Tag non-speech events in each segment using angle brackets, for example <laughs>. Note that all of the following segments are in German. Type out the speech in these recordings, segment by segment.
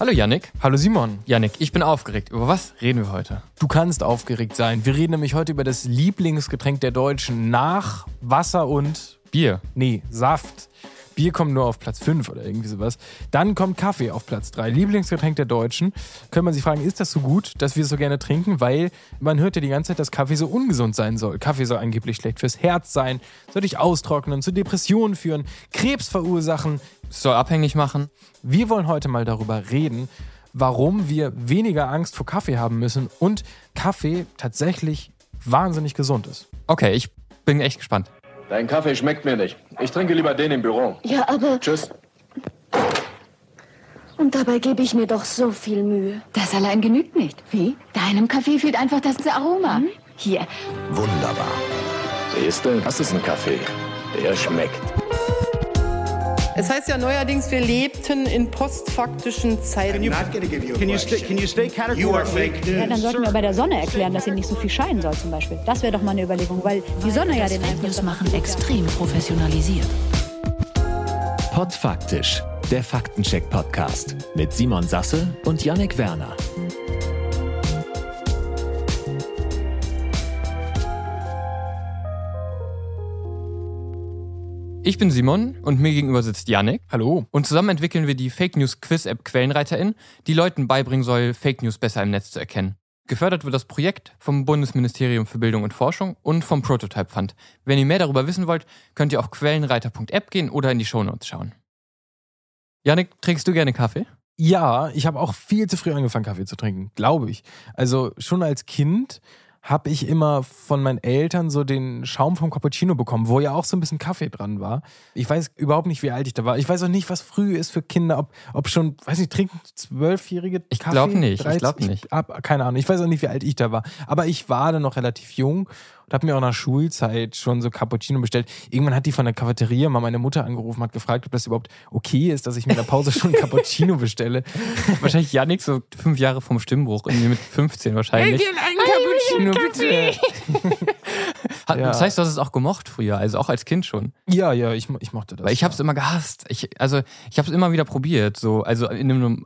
Hallo Yannick. Hallo Simon. Yannick, ich bin aufgeregt. Über was reden wir heute? Du kannst aufgeregt sein. Wir reden nämlich heute über das Lieblingsgetränk der Deutschen nach Wasser und Bier. Nee, Saft. Bier kommt nur auf Platz 5 oder irgendwie sowas. Dann kommt Kaffee auf Platz 3. Lieblingsgetränk der Deutschen. Könnte man sich fragen, ist das so gut, dass wir es so gerne trinken? Weil man hört ja die ganze Zeit, dass Kaffee so ungesund sein soll. Kaffee soll angeblich schlecht fürs Herz sein, soll dich austrocknen, zu Depressionen führen, Krebs verursachen. Soll abhängig machen. Wir wollen heute mal darüber reden, warum wir weniger Angst vor Kaffee haben müssen und Kaffee tatsächlich wahnsinnig gesund ist. Okay, ich bin echt gespannt. Dein Kaffee schmeckt mir nicht. Ich trinke lieber den im Büro. Ja, aber. Tschüss. Und dabei gebe ich mir doch so viel Mühe. Das allein genügt nicht. Wie? Deinem Kaffee fehlt einfach das Aroma. Hier, Wunderbar. Siehst du, das ist ein Kaffee. Der schmeckt. Es heißt ja neuerdings, wir lebten in postfaktischen Zeiten. Can you stay, can you stay categorically? Ja, dann sollten wir bei der Sonne erklären, dass sie nicht so viel scheinen soll zum Beispiel. Das wäre doch mal eine Überlegung, weil die Sonne ja den Fake Einfluss News machen extrem professionalisiert. Podfaktisch, der Faktencheck-Podcast mit Simon Sasse und Yannick Werner. Ich bin Simon und mir gegenüber sitzt Yannick. Hallo. Und zusammen entwickeln wir die Fake News Quiz App Quellenreiterin, die Leuten beibringen soll, Fake News besser im Netz zu erkennen. Gefördert wird das Projekt vom Bundesministerium für Bildung und Forschung und vom Prototype Fund. Wenn ihr mehr darüber wissen wollt, könnt ihr auf quellenreiter.app gehen oder in die Shownotes schauen. Yannick, trinkst du gerne Kaffee? Ja, ich habe auch viel zu früh angefangen, Kaffee zu trinken, glaube ich. Also schon als Kind habe ich immer von meinen Eltern so den Schaum vom Cappuccino bekommen, wo ja auch so ein bisschen Kaffee dran war. Ich weiß überhaupt nicht, wie alt ich da war. Ich weiß auch nicht, was früh ist für Kinder, ob, ob schon, weiß nicht, trinken Zwölfjährige Ich Kaffee? glaub nicht, ich 13? glaub nicht. hab, keine Ahnung, ich weiß auch nicht, wie alt ich da war. Aber ich war dann noch relativ jung und habe mir auch nach Schulzeit schon so Cappuccino bestellt. Irgendwann hat die von der Cafeteria mal meine Mutter angerufen, hat gefragt, ob das überhaupt okay ist, dass ich mir in der Pause schon <laughs> Cappuccino bestelle. Wahrscheinlich Yannick so fünf Jahre vom Stimmbruch, irgendwie mit 15 wahrscheinlich. ein Cappuccino, bitte. Hat, Ja. Das heißt, du hast es auch gemocht früher, also auch als Kind schon. Ja, ja, ich, ich mochte das. Weil ich habe es immer gehasst. Ich, also ich habe es immer wieder probiert. So, also in einem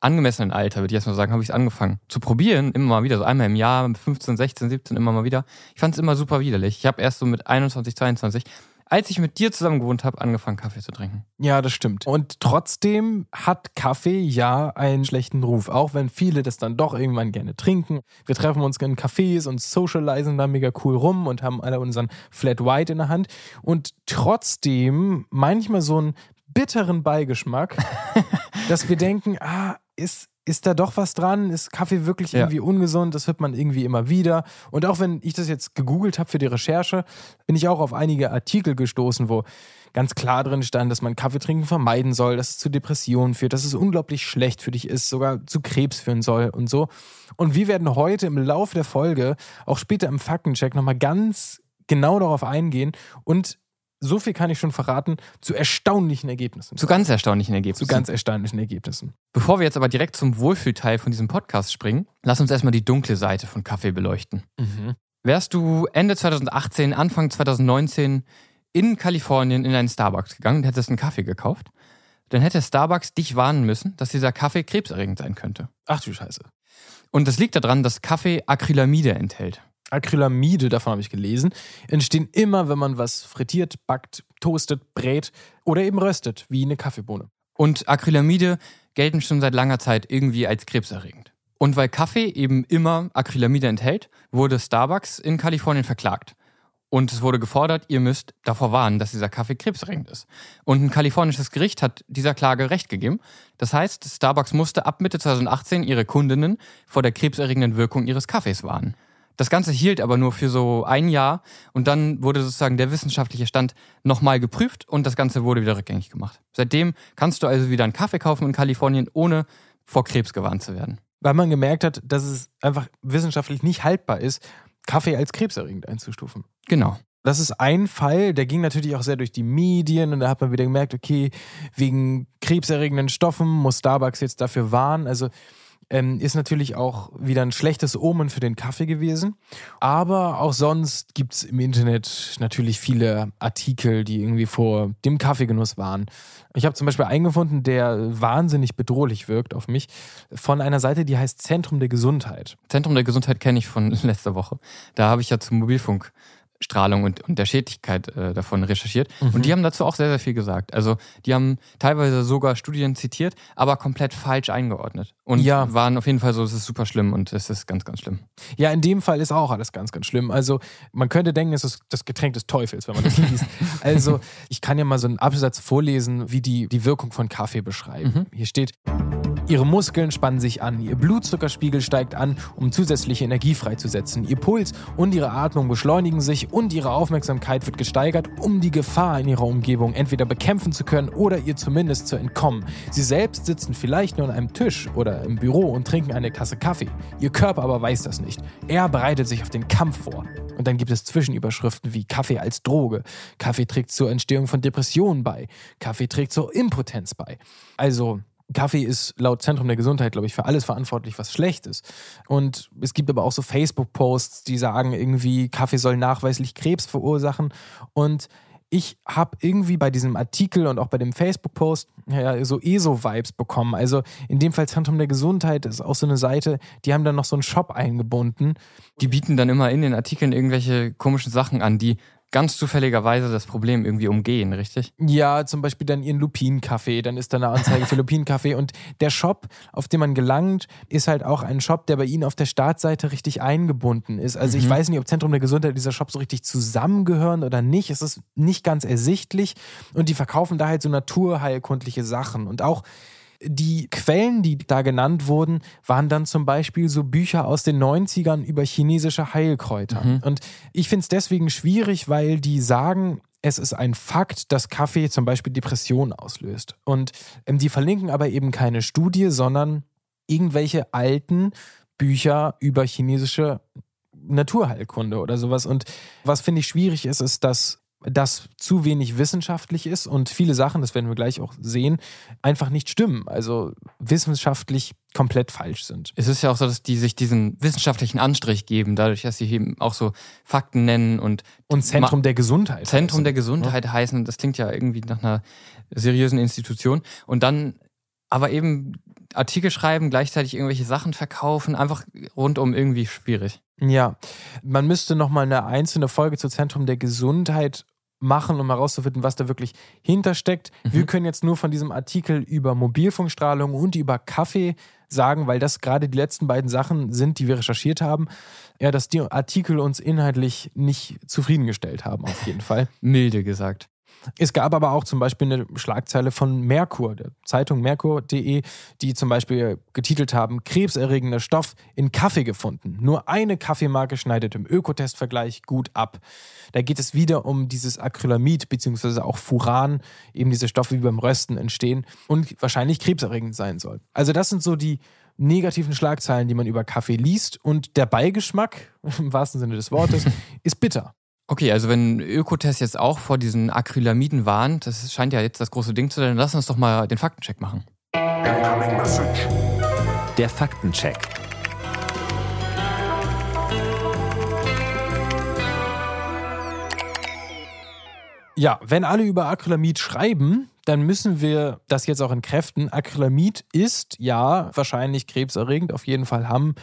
angemessenen Alter, würde ich erstmal sagen, habe ich es angefangen zu probieren. Immer mal wieder, so einmal im Jahr, mit 15, 16, 17, immer mal wieder. Ich fand es immer super widerlich. Ich habe erst so mit 21, 22, als ich mit dir zusammen gewohnt habe, angefangen, Kaffee zu trinken. Ja, das stimmt. Und trotzdem hat Kaffee ja einen schlechten Ruf, auch wenn viele das dann doch irgendwann gerne trinken. Wir treffen uns in Cafés und socialisen da mega cool rum und haben alle unseren Flat White in der Hand. Und trotzdem manchmal so einen bitteren Beigeschmack, <laughs> dass wir denken, ah, ist, ist da doch was dran? Ist Kaffee wirklich Ja. irgendwie ungesund? Das hört man irgendwie immer wieder. Und auch wenn ich das jetzt gegoogelt habe für die Recherche, bin ich auch auf einige Artikel gestoßen, wo ganz klar drin stand, dass man Kaffee trinken vermeiden soll, dass es zu Depressionen führt, dass es unglaublich schlecht für dich ist, sogar zu Krebs führen soll und so. Und wir werden heute im Laufe der Folge, auch später im Faktencheck, nochmal ganz genau darauf eingehen und so viel kann ich schon verraten, zu erstaunlichen Ergebnissen. Zu ganz erstaunlichen zu Ergebnissen. ganz erstaunlichen Ergebnissen. Bevor wir jetzt aber direkt zum Wohlfühlteil von diesem Podcast springen, lass uns erstmal die dunkle Seite von Kaffee beleuchten. Wärst du Ende 2018, Anfang 2019 in Kalifornien in einen Starbucks gegangen und hättest einen Kaffee gekauft, dann hätte Starbucks dich warnen müssen, dass dieser Kaffee krebserregend sein könnte. Ach du Scheiße. Und das liegt daran, dass Kaffee Acrylamide enthält. Acrylamide, davon habe ich gelesen, entstehen immer, wenn man was frittiert, backt, toastet, brät oder eben röstet, wie eine Kaffeebohne. Und Acrylamide gelten schon seit langer Zeit irgendwie als krebserregend. Und weil Kaffee eben immer Acrylamide enthält, wurde Starbucks in Kalifornien verklagt. Und es wurde gefordert, ihr müsst davor warnen, dass dieser Kaffee krebserregend ist. Und ein kalifornisches Gericht hat dieser Klage Recht gegeben. Das heißt, Starbucks musste ab Mitte 2018 ihre Kundinnen vor der krebserregenden Wirkung ihres Kaffees warnen. Das Ganze hielt aber nur für so ein Jahr und dann wurde sozusagen der wissenschaftliche Stand nochmal geprüft und das Ganze wurde wieder rückgängig gemacht. Seitdem kannst du also wieder einen Kaffee kaufen in Kalifornien, ohne vor Krebs gewarnt zu werden. Weil man gemerkt hat, dass es einfach wissenschaftlich nicht haltbar ist, Kaffee als krebserregend einzustufen. Genau. Das ist ein Fall, der ging natürlich auch sehr durch die Medien und da hat man wieder gemerkt, okay, wegen krebserregenden Stoffen muss Starbucks jetzt dafür warnen. Also ähm, ist natürlich auch wieder ein schlechtes Omen für den Kaffee gewesen. Aber auch sonst gibt es im Internet natürlich viele Artikel, die irgendwie vor dem Kaffeegenuss waren. Ich habe zum Beispiel eingefunden, der wahnsinnig bedrohlich wirkt auf mich, von einer Seite, die heißt Zentrum der Gesundheit. Zentrum der Gesundheit kenne ich von <laughs> letzter Woche. Da habe ich ja zum Mobilfunk Strahlung und, und der Schädlichkeit äh, davon recherchiert. Mhm. Und die haben dazu auch sehr, sehr viel gesagt. Also die haben teilweise sogar Studien zitiert, aber komplett falsch eingeordnet. Und ja. waren auf jeden Fall so, es ist super schlimm und es ist ganz, ganz schlimm. Ja, in dem Fall ist auch alles ganz, ganz schlimm. Also man könnte denken, es ist das Getränk des Teufels, wenn man das liest. <laughs> also ich kann ja mal so einen Absatz vorlesen, wie die die Wirkung von Kaffee beschreiben. Mhm. Hier steht, Ihre Muskeln spannen sich an, Ihr Blutzuckerspiegel steigt an, um zusätzliche Energie freizusetzen. Ihr Puls und Ihre Atmung beschleunigen sich und Ihre Aufmerksamkeit wird gesteigert, um die Gefahr in Ihrer Umgebung entweder bekämpfen zu können oder ihr zumindest zu entkommen. Sie selbst sitzen vielleicht nur an einem Tisch oder im Büro und trinken eine Tasse Kaffee. Ihr Körper aber weiß das nicht. Er bereitet sich auf den Kampf vor. Und dann gibt es Zwischenüberschriften wie Kaffee als Droge. Kaffee trägt zur Entstehung von Depressionen bei. Kaffee trägt zur Impotenz bei. Also Kaffee ist laut Zentrum der Gesundheit, glaube ich, für alles verantwortlich, was schlecht ist. Und es gibt aber auch so Facebook-Posts, die sagen irgendwie, Kaffee soll nachweislich Krebs verursachen. Und ich habe irgendwie bei diesem Artikel und auch bei dem Facebook-Post ja, so ESO-Vibes bekommen. Also in dem Fall Zentrum der Gesundheit ist auch so eine Seite, die haben dann noch so einen Shop eingebunden. Die bieten dann immer in den Artikeln irgendwelche komischen Sachen an, die ganz zufälligerweise das Problem irgendwie umgehen, richtig? Ja, zum Beispiel dann ihren Lupinenkaffee, dann ist da eine Anzeige für <laughs> Lupinenkaffee und der Shop, auf den man gelangt, ist halt auch ein Shop, der bei ihnen auf der Startseite richtig eingebunden ist. Also mhm. ich weiß nicht, ob Zentrum der Gesundheit dieser Shop so richtig zusammengehören oder nicht. Es ist nicht ganz ersichtlich und die verkaufen da halt so naturheilkundliche Sachen und auch die Quellen, die da genannt wurden, waren dann zum Beispiel so Bücher aus den 90ern über chinesische Heilkräuter. Mhm. Und ich finde es deswegen schwierig, weil die sagen, es ist ein Fakt, dass Kaffee zum Beispiel Depressionen auslöst. Und ähm, die verlinken aber eben keine Studie, sondern irgendwelche alten Bücher über chinesische Naturheilkunde oder sowas. Und was finde ich schwierig ist, ist, dass das zu wenig wissenschaftlich ist und viele Sachen, das werden wir gleich auch sehen, einfach nicht stimmen. Also wissenschaftlich komplett falsch sind. Es ist ja auch so, dass die sich diesen wissenschaftlichen Anstrich geben, dadurch, dass sie eben auch so Fakten nennen und und Zentrum der Gesundheit. Zentrum heißen. der Gesundheit ja. heißen. Das klingt ja irgendwie nach einer seriösen Institution. Und dann aber eben Artikel schreiben, gleichzeitig irgendwelche Sachen verkaufen, einfach rundum irgendwie schwierig. Ja, man müsste nochmal eine einzelne Folge zu Zentrum der Gesundheit machen, um herauszufinden, was da wirklich hintersteckt. Mhm. Wir können jetzt nur von diesem Artikel über Mobilfunkstrahlung und über Kaffee sagen, weil das gerade die letzten beiden Sachen sind, die wir recherchiert haben, ja, dass die Artikel uns inhaltlich nicht zufriedengestellt haben, auf jeden Fall. <laughs> Milde gesagt. Es gab aber auch zum Beispiel eine Schlagzeile von Merkur, der Zeitung Merkur.de, die zum Beispiel getitelt haben: Krebserregender Stoff in Kaffee gefunden. Nur eine Kaffeemarke schneidet im Ökotestvergleich gut ab. Da geht es wieder um dieses Acrylamid bzw. auch Furan, eben diese Stoffe, die beim Rösten entstehen und wahrscheinlich krebserregend sein soll. Also, das sind so die negativen Schlagzeilen, die man über Kaffee liest. Und der Beigeschmack, <laughs> im wahrsten Sinne des Wortes, ist bitter. Okay, also wenn Ökotest jetzt auch vor diesen Acrylamiden warnt, das scheint ja jetzt das große Ding zu sein, dann lass uns doch mal den Faktencheck machen. Der Faktencheck. Ja, wenn alle über Acrylamid schreiben, dann müssen wir das jetzt auch entkräften. Acrylamid ist ja wahrscheinlich krebserregend. Auf jeden Fall haben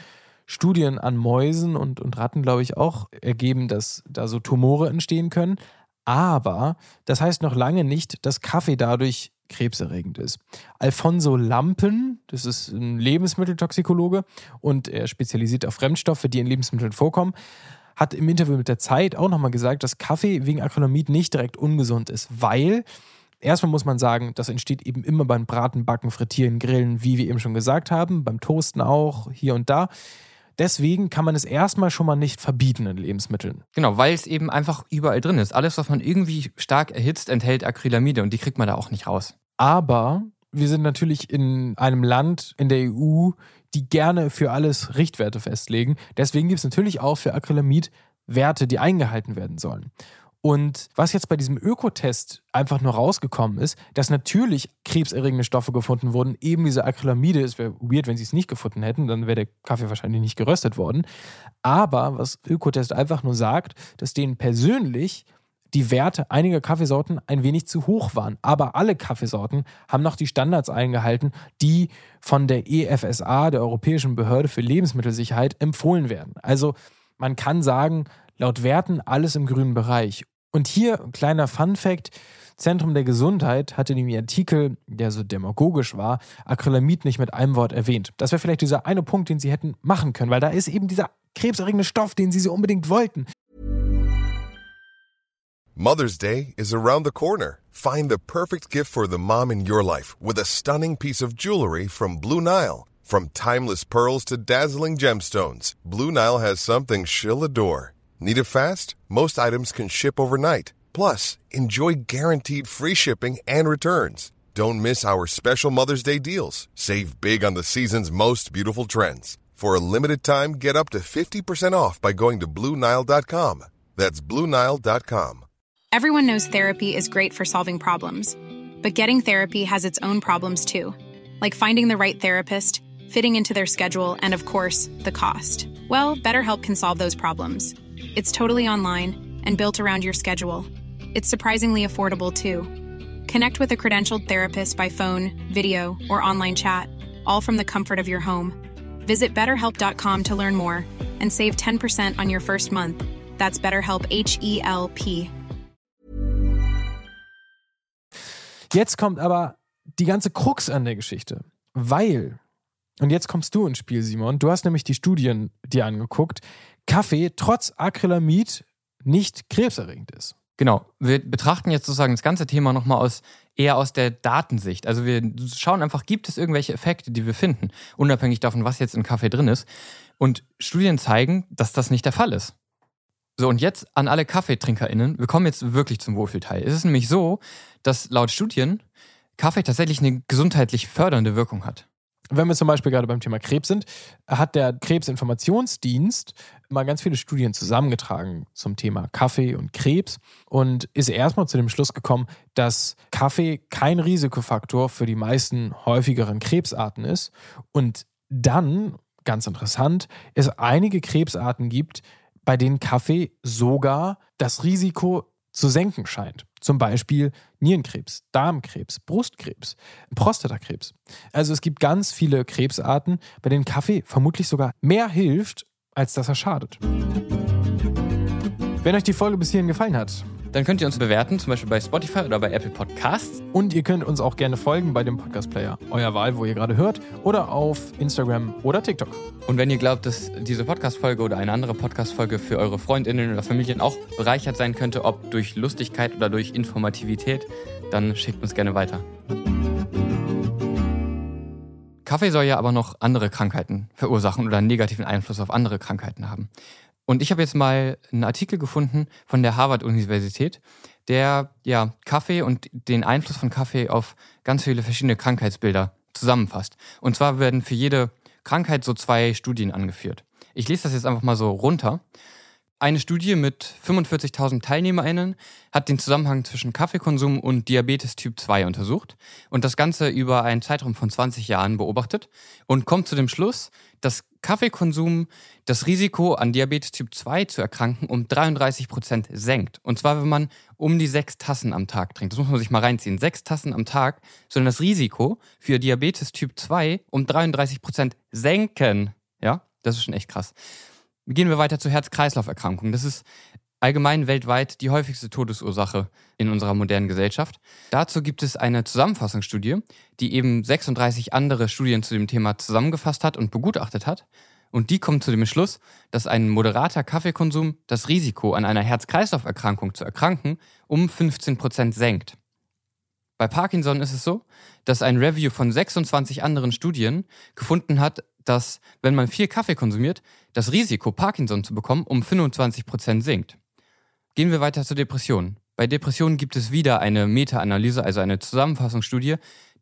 Studien an Mäusen und, und Ratten, glaube ich, auch ergeben, dass da so Tumore entstehen können. Aber das heißt noch lange nicht, dass Kaffee dadurch krebserregend ist. Alfonso Lampen, das ist ein Lebensmitteltoxikologe und er spezialisiert auf Fremdstoffe, die in Lebensmitteln vorkommen, hat im Interview mit der Zeit auch nochmal gesagt, dass Kaffee wegen Acrylamid nicht direkt ungesund ist, weil Erstmal muss man sagen, das entsteht eben immer beim Braten, Backen, Frittieren, Grillen, wie wir eben schon gesagt haben, beim Toasten auch, hier und da. Deswegen kann man es erstmal schon mal nicht verbieten in Lebensmitteln. Genau, weil es eben einfach überall drin ist. Alles, was man irgendwie stark erhitzt, enthält Acrylamide und die kriegt man da auch nicht raus. Aber wir sind natürlich in einem Land in der EU, die gerne für alles Richtwerte festlegen. Deswegen gibt es natürlich auch für Acrylamid Werte, die eingehalten werden sollen. Und was jetzt bei diesem Ökotest einfach nur rausgekommen ist, dass natürlich krebserregende Stoffe gefunden wurden, eben diese Acrylamide. Es wäre weird, wenn sie es nicht gefunden hätten, dann wäre der Kaffee wahrscheinlich nicht geröstet worden. Aber was Ökotest einfach nur sagt, dass denen persönlich die Werte einiger Kaffeesorten ein wenig zu hoch waren. Aber alle Kaffeesorten haben noch die Standards eingehalten, die von der EFSA, der Europäischen Behörde für Lebensmittelsicherheit, empfohlen werden. Also man kann sagen, laut Werten alles im grünen Bereich. Und hier kleiner Fun fact. Zentrum der Gesundheit hatte in dem Artikel, der so demagogisch war, Acrylamid nicht mit einem Wort erwähnt. Das wäre vielleicht dieser eine Punkt, den sie hätten machen können, weil da ist eben dieser krebserregende Stoff, den sie so unbedingt wollten. Mother's Day is around the corner. Find the perfect gift for the mom in your life with a stunning piece of jewelry from Blue Nile. From timeless pearls to dazzling gemstones, Blue Nile has something she'll adore. Need it fast? Most items can ship overnight. Plus, enjoy guaranteed free shipping and returns. Don't miss our special Mother's Day deals. Save big on the season's most beautiful trends. For a limited time, get up to 50% off by going to BlueNile.com. That's BlueNile.com. Everyone knows therapy is great for solving problems, but getting therapy has its own problems too, like finding the right therapist, fitting into their schedule, and of course, the cost. Well, BetterHelp can solve those problems. It's totally online and built around your schedule. It's surprisingly affordable too. Connect with a credentialed therapist by phone, video, or online chat, all from the comfort of your home. Visit betterhelp.com to learn more and save 10% on your first month. That's BetterHelp H E L P. Jetzt kommt aber die ganze Krux an der Geschichte, weil, und jetzt kommst du ins Spiel, Simon, du hast nämlich die Studien dir angeguckt, Kaffee trotz Acrylamid nicht krebserregend ist. Genau, wir betrachten jetzt sozusagen das ganze Thema nochmal aus eher aus der Datensicht. Also wir schauen einfach, gibt es irgendwelche Effekte, die wir finden, unabhängig davon, was jetzt in Kaffee drin ist. Und Studien zeigen, dass das nicht der Fall ist. So, und jetzt an alle KaffeetrinkerInnen, wir kommen jetzt wirklich zum Wohlfühlteil. Es ist nämlich so, dass laut Studien Kaffee tatsächlich eine gesundheitlich fördernde Wirkung hat. Wenn wir zum Beispiel gerade beim Thema Krebs sind, hat der Krebsinformationsdienst mal ganz viele Studien zusammengetragen zum Thema Kaffee und Krebs und ist erstmal zu dem Schluss gekommen, dass Kaffee kein Risikofaktor für die meisten häufigeren Krebsarten ist und dann, ganz interessant, es einige Krebsarten gibt, bei denen Kaffee sogar das Risiko zu senken scheint. Zum Beispiel Nierenkrebs, Darmkrebs, Brustkrebs, Prostatakrebs. Also es gibt ganz viele Krebsarten, bei denen Kaffee vermutlich sogar mehr hilft, als dass er schadet. Wenn euch die Folge bis hierhin gefallen hat, dann könnt ihr uns bewerten, zum Beispiel bei Spotify oder bei Apple Podcasts. Und ihr könnt uns auch gerne folgen bei dem Podcast-Player eurer Wahl, wo ihr gerade hört, oder auf Instagram oder TikTok. Und wenn ihr glaubt, dass diese Podcast-Folge oder eine andere Podcast-Folge für eure Freundinnen oder Familien auch bereichert sein könnte, ob durch Lustigkeit oder durch Informativität, dann schickt uns gerne weiter. Kaffee soll ja aber noch andere Krankheiten verursachen oder einen negativen Einfluss auf andere Krankheiten haben. Und ich habe jetzt mal einen Artikel gefunden von der Harvard-Universität, der ja Kaffee und den Einfluss von Kaffee auf ganz viele verschiedene Krankheitsbilder zusammenfasst. Und zwar werden für jede Krankheit so zwei Studien angeführt. Ich lese das jetzt einfach mal so runter. Eine Studie mit 45.000 TeilnehmerInnen hat den Zusammenhang zwischen Kaffeekonsum und Diabetes Typ 2 untersucht und das Ganze über einen Zeitraum von 20 Jahren beobachtet und kommt zu dem Schluss, dass Kaffeekonsum das Risiko an Diabetes Typ 2 zu erkranken um 33 Prozent senkt. Und zwar, wenn man um die sechs Tassen am Tag trinkt. Das muss man sich mal reinziehen. Sechs Tassen am Tag sollen das Risiko für Diabetes Typ 2 um 33 Prozent senken. Ja, das ist schon echt krass. Gehen wir weiter zu Herz-Kreislauf-Erkrankungen. Das ist allgemein weltweit die häufigste Todesursache in unserer modernen Gesellschaft. Dazu gibt es eine Zusammenfassungsstudie, die eben 36 andere Studien zu dem Thema zusammengefasst hat und begutachtet hat. Und die kommt zu dem Schluss, dass ein moderater Kaffeekonsum das Risiko an einer Herz-Kreislauf-Erkrankung zu erkranken um 15 Prozent senkt. Bei Parkinson ist es so, dass ein Review von 26 anderen Studien gefunden hat, dass wenn man viel Kaffee konsumiert, das Risiko, Parkinson zu bekommen, um 25% sinkt. Gehen wir weiter zur Depression. Bei Depressionen gibt es wieder eine Meta-Analyse, also eine Zusammenfassungsstudie,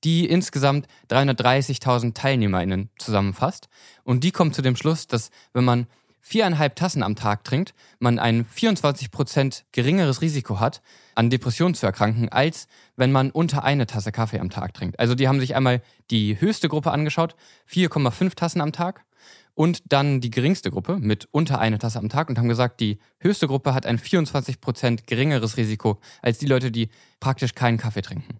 die insgesamt 330.000 TeilnehmerInnen zusammenfasst. Und die kommt zu dem Schluss, dass wenn man viereinhalb Tassen am Tag trinkt, man ein 24% geringeres Risiko hat, an Depressionen zu erkranken, als wenn man unter eine Tasse Kaffee am Tag trinkt. Also die haben sich einmal die höchste Gruppe angeschaut, 4,5 Tassen am Tag, und dann die geringste Gruppe mit unter eine Tasse am Tag und haben gesagt, die höchste Gruppe hat ein 24% geringeres Risiko als die Leute, die praktisch keinen Kaffee trinken.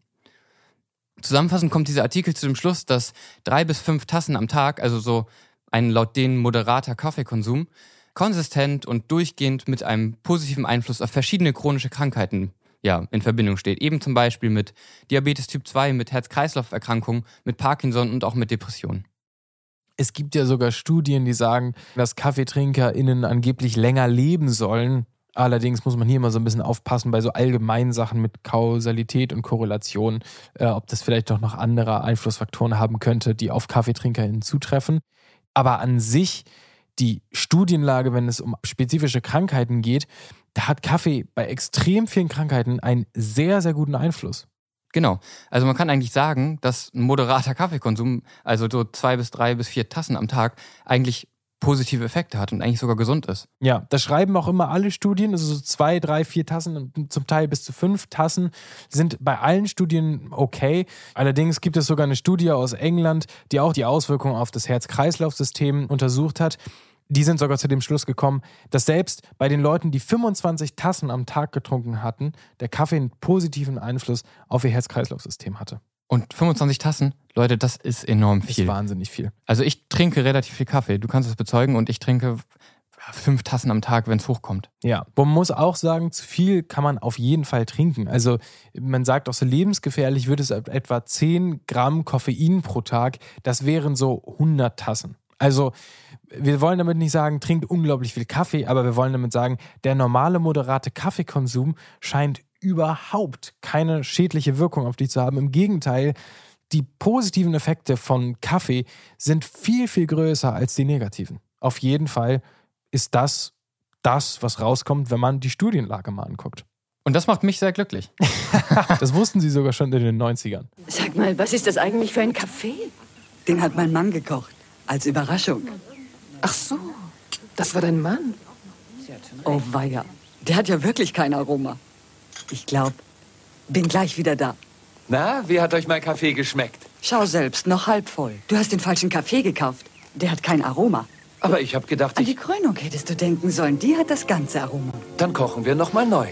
Zusammenfassend kommt dieser Artikel zu dem Schluss, dass drei bis fünf Tassen am Tag, also so ein laut denen moderater Kaffeekonsum, konsistent und durchgehend mit einem positiven Einfluss auf verschiedene chronische Krankheiten ja, in Verbindung steht. Eben zum Beispiel mit Diabetes Typ 2, mit Herz-Kreislauf-Erkrankungen, mit Parkinson und auch mit Depressionen. Es gibt ja sogar Studien, die sagen, dass KaffeetrinkerInnen angeblich länger leben sollen. Allerdings muss man hier immer so ein bisschen aufpassen bei so allgemeinen Sachen mit Kausalität und Korrelation, äh, ob das vielleicht doch noch andere Einflussfaktoren haben könnte, die auf KaffeetrinkerInnen zutreffen. Aber an sich, die Studienlage, wenn es um spezifische Krankheiten geht, da hat Kaffee bei extrem vielen Krankheiten einen sehr, sehr guten Einfluss. Genau. Also man kann eigentlich sagen, dass ein moderater Kaffeekonsum, also so zwei bis drei bis vier Tassen am Tag, eigentlich positive Effekte hat und eigentlich sogar gesund ist. Ja, das schreiben auch immer alle Studien, also so zwei, drei, vier Tassen, zum Teil bis zu fünf Tassen sind bei allen Studien okay. Allerdings gibt es sogar eine Studie aus England, die auch die Auswirkungen auf das Herz-Kreislauf-System untersucht hat die sind sogar zu dem Schluss gekommen, dass selbst bei den Leuten, die 25 Tassen am Tag getrunken hatten, der Kaffee einen positiven Einfluss auf ihr Herz-Kreislauf-System hatte. Und 25 Tassen, Leute, das ist enorm viel. Das ist wahnsinnig viel. Also ich trinke relativ viel Kaffee, du kannst es bezeugen, und ich trinke fünf Tassen am Tag, wenn es hochkommt. Ja, man muss auch sagen, zu viel kann man auf jeden Fall trinken. Also man sagt auch so lebensgefährlich wird es etwa 10 Gramm Koffein pro Tag. Das wären so 100 Tassen. Also wir wollen damit nicht sagen, trinkt unglaublich viel Kaffee, aber wir wollen damit sagen, der normale moderate Kaffeekonsum scheint überhaupt keine schädliche Wirkung auf dich zu haben. Im Gegenteil, die positiven Effekte von Kaffee sind viel, viel größer als die negativen. Auf jeden Fall ist das das, was rauskommt, wenn man die Studienlage mal anguckt. Und das macht mich sehr glücklich. <laughs> das wussten sie sogar schon in den 90ern. Sag mal, was ist das eigentlich für ein Kaffee? Den hat mein Mann gekocht. Als Überraschung. Ach so, das war dein Mann. Oh weia, der hat ja wirklich kein Aroma. Ich glaube, bin gleich wieder da. Na, wie hat euch mein Kaffee geschmeckt? Schau selbst, noch halb voll. Du hast den falschen Kaffee gekauft. Der hat kein Aroma. Aber ich habe gedacht, ich... An die Krönung hättest du denken sollen. Die hat das ganze Aroma. Dann kochen wir noch mal neu.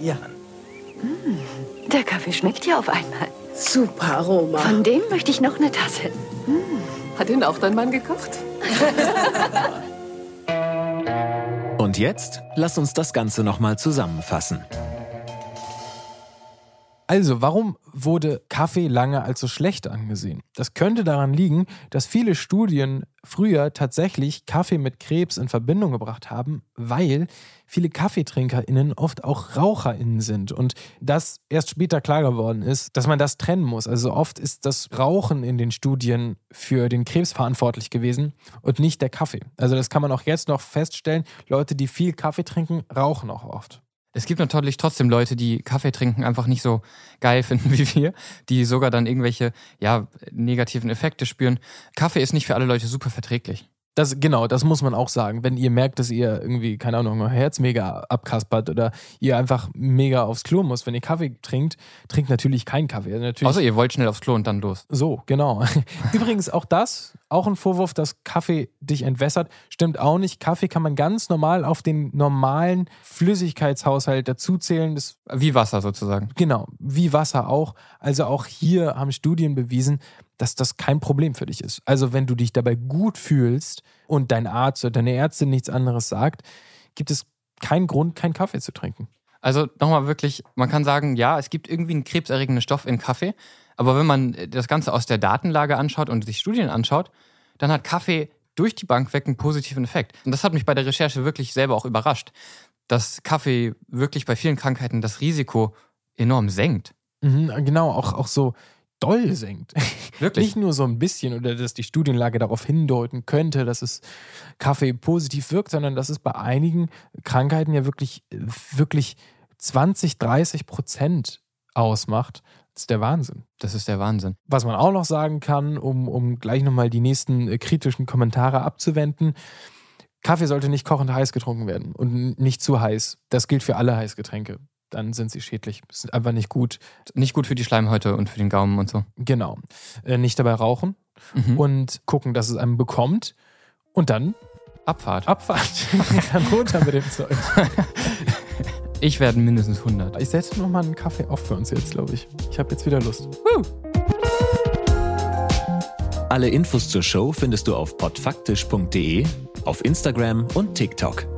Ja. Mmh, der Kaffee schmeckt ja auf einmal. Super Aroma. Von dem möchte ich noch eine Tasse. Mmh. Hat ihn auch dein Mann gekocht? <laughs> Und jetzt lass uns das Ganze nochmal zusammenfassen. Also, warum wurde Kaffee lange als so schlecht angesehen? Das könnte daran liegen, dass viele Studien früher tatsächlich Kaffee mit Krebs in Verbindung gebracht haben, weil viele KaffeetrinkerInnen oft auch RaucherInnen sind und das erst später klar geworden ist, dass man das trennen muss. Also oft ist das Rauchen in den Studien für den Krebs verantwortlich gewesen und nicht der Kaffee. Also das kann man auch jetzt noch feststellen. Leute, die viel Kaffee trinken, rauchen auch oft. Es gibt natürlich trotzdem Leute, die Kaffee trinken einfach nicht so geil <laughs> finden wie wir, die sogar dann irgendwelche ja, negativen Effekte spüren. Kaffee ist nicht für alle Leute super verträglich. Das, genau, das muss man auch sagen. Wenn ihr merkt, dass ihr irgendwie, keine Ahnung, euer Herz mega abkaspert oder ihr einfach mega aufs Klo muss, wenn ihr Kaffee trinkt, trinkt natürlich keinen Kaffee. Also natürlich Außer ihr wollt schnell aufs Klo und dann los. So, genau. <laughs> Übrigens auch das, auch ein Vorwurf, dass Kaffee dich entwässert, stimmt auch nicht. Kaffee kann man ganz normal auf den normalen Flüssigkeitshaushalt dazuzählen. Das, wie Wasser sozusagen. Genau, wie Wasser auch. Also auch hier haben Studien bewiesen, dass das kein Problem für dich ist. Also wenn du dich dabei gut fühlst und dein Arzt oder deine Ärztin nichts anderes sagt, gibt es keinen Grund, keinen Kaffee zu trinken. Also nochmal wirklich, man kann sagen, ja, es gibt irgendwie einen krebserregenden Stoff in Kaffee, aber wenn man das Ganze aus der Datenlage anschaut und sich Studien anschaut, dann hat Kaffee durch die Bank weg einen positiven Effekt. Und das hat mich bei der Recherche wirklich selber auch überrascht, dass Kaffee wirklich bei vielen Krankheiten das Risiko enorm senkt. Mhm, genau, auch, auch so doll senkt. <laughs> Wirklich? Nicht nur so ein bisschen oder dass die Studienlage darauf hindeuten könnte, dass es Kaffee positiv wirkt, sondern dass es bei einigen Krankheiten ja wirklich, wirklich 20, 30 Prozent ausmacht. Das ist der Wahnsinn. Das ist der Wahnsinn. Was man auch noch sagen kann, um, um gleich nochmal die nächsten äh, kritischen Kommentare abzuwenden, Kaffee sollte nicht kochend heiß getrunken werden und nicht zu heiß. Das gilt für alle Heißgetränke. Dann sind sie schädlich. Das ist einfach nicht gut. Nicht gut für die Schleimhäute und für den Gaumen und so. Genau. Äh, nicht dabei rauchen Mhm. und gucken, dass es einem bekommt. Und dann Abfahrt. Abfahrt. <laughs> Dann runter mit dem Zeug. <laughs> Ich werde mindestens 100. Ich setze nochmal einen Kaffee auf für uns jetzt, glaube ich. Ich habe jetzt wieder Lust. Alle Infos zur Show findest du auf podfaktisch.de, auf Instagram und TikTok.